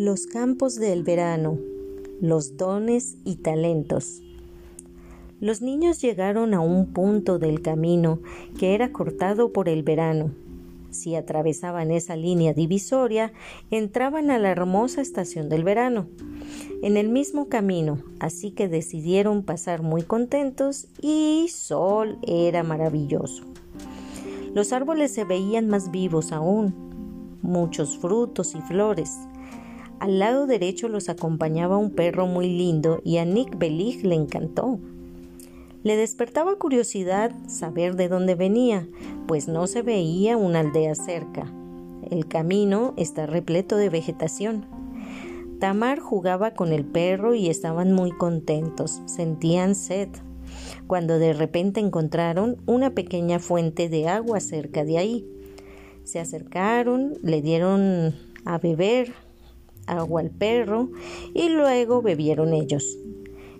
Los campos del verano, los dones y talentos. Los niños llegaron a un punto del camino que era cortado por el verano. Si atravesaban esa línea divisoria, entraban a la hermosa estación del verano, en el mismo camino, así que decidieron pasar muy contentos y sol era maravilloso. Los árboles se veían más vivos aún, muchos frutos y flores, al lado derecho los acompañaba un perro muy lindo y a Nick Belig le encantó. Le despertaba curiosidad saber de dónde venía, pues no se veía una aldea cerca. El camino está repleto de vegetación. Tamar jugaba con el perro y estaban muy contentos, sentían sed, cuando de repente encontraron una pequeña fuente de agua cerca de ahí. Se acercaron, le dieron a beber agua al perro y luego bebieron ellos.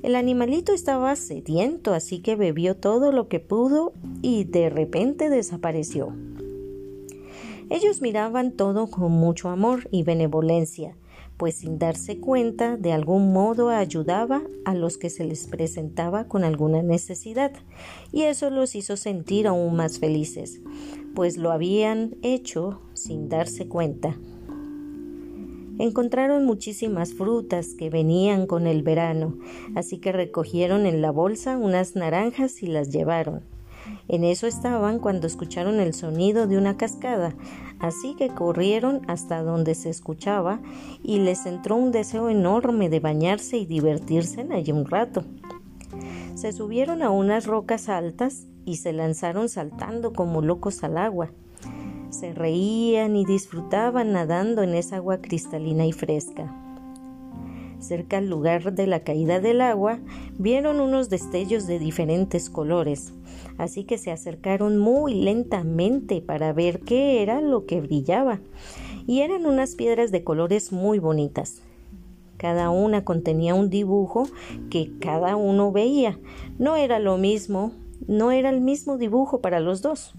El animalito estaba sediento, así que bebió todo lo que pudo y de repente desapareció. Ellos miraban todo con mucho amor y benevolencia, pues sin darse cuenta de algún modo ayudaba a los que se les presentaba con alguna necesidad, y eso los hizo sentir aún más felices, pues lo habían hecho sin darse cuenta. Encontraron muchísimas frutas que venían con el verano, así que recogieron en la bolsa unas naranjas y las llevaron. En eso estaban cuando escucharon el sonido de una cascada, así que corrieron hasta donde se escuchaba y les entró un deseo enorme de bañarse y divertirse en allí un rato. Se subieron a unas rocas altas y se lanzaron saltando como locos al agua se reían y disfrutaban nadando en esa agua cristalina y fresca. Cerca al lugar de la caída del agua vieron unos destellos de diferentes colores, así que se acercaron muy lentamente para ver qué era lo que brillaba, y eran unas piedras de colores muy bonitas. Cada una contenía un dibujo que cada uno veía. No era lo mismo, no era el mismo dibujo para los dos.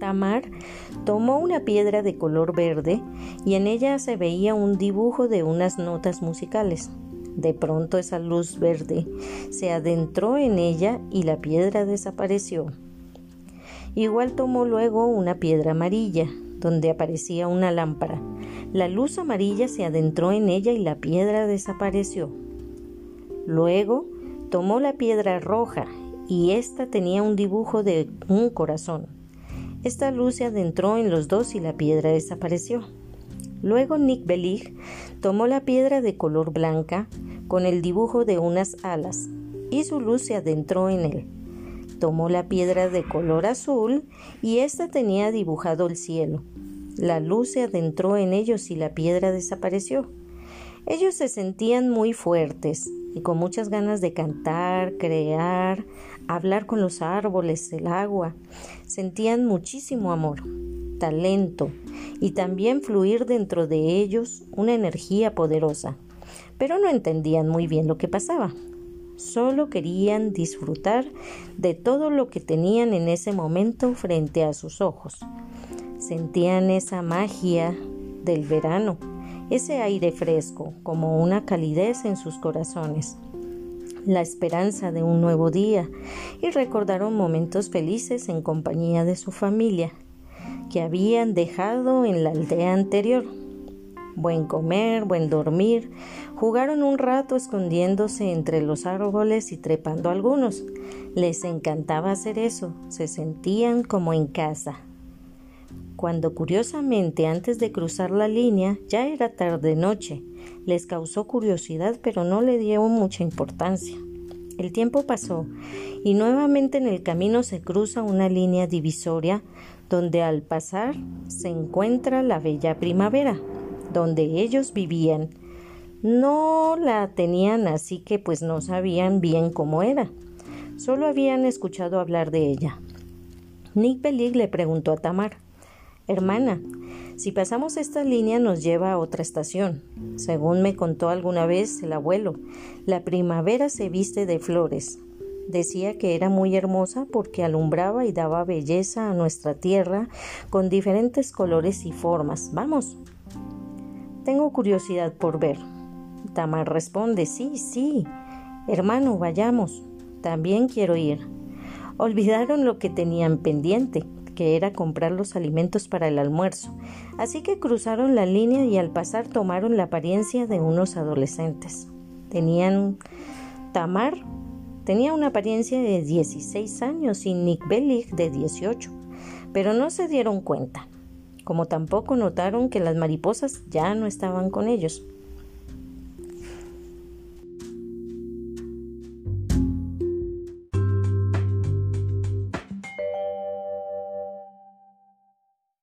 Tamar tomó una piedra de color verde y en ella se veía un dibujo de unas notas musicales. De pronto esa luz verde se adentró en ella y la piedra desapareció. Igual tomó luego una piedra amarilla, donde aparecía una lámpara. La luz amarilla se adentró en ella y la piedra desapareció. Luego tomó la piedra roja y ésta tenía un dibujo de un corazón. Esta luz se adentró en los dos y la piedra desapareció. Luego Nick Belig tomó la piedra de color blanca con el dibujo de unas alas y su luz se adentró en él. Tomó la piedra de color azul y ésta tenía dibujado el cielo. La luz se adentró en ellos y la piedra desapareció. Ellos se sentían muy fuertes y con muchas ganas de cantar, crear, hablar con los árboles, el agua. Sentían muchísimo amor, talento y también fluir dentro de ellos una energía poderosa. Pero no entendían muy bien lo que pasaba. Solo querían disfrutar de todo lo que tenían en ese momento frente a sus ojos. Sentían esa magia del verano, ese aire fresco, como una calidez en sus corazones la esperanza de un nuevo día y recordaron momentos felices en compañía de su familia que habían dejado en la aldea anterior. Buen comer, buen dormir, jugaron un rato escondiéndose entre los árboles y trepando algunos. Les encantaba hacer eso, se sentían como en casa. Cuando curiosamente antes de cruzar la línea ya era tarde noche, les causó curiosidad pero no le dio mucha importancia. El tiempo pasó y nuevamente en el camino se cruza una línea divisoria donde al pasar se encuentra la bella primavera, donde ellos vivían. No la tenían así que pues no sabían bien cómo era. Solo habían escuchado hablar de ella. Nick Belig le preguntó a Tamar Hermana, si pasamos esta línea nos lleva a otra estación. Según me contó alguna vez el abuelo, la primavera se viste de flores. Decía que era muy hermosa porque alumbraba y daba belleza a nuestra tierra con diferentes colores y formas. Vamos. Tengo curiosidad por ver. Tamar responde, sí, sí. Hermano, vayamos. También quiero ir. Olvidaron lo que tenían pendiente, que era comprar los alimentos para el almuerzo, así que cruzaron la línea y al pasar tomaron la apariencia de unos adolescentes. Tenían Tamar tenía una apariencia de 16 años y Nick Bellic de 18, pero no se dieron cuenta, como tampoco notaron que las mariposas ya no estaban con ellos.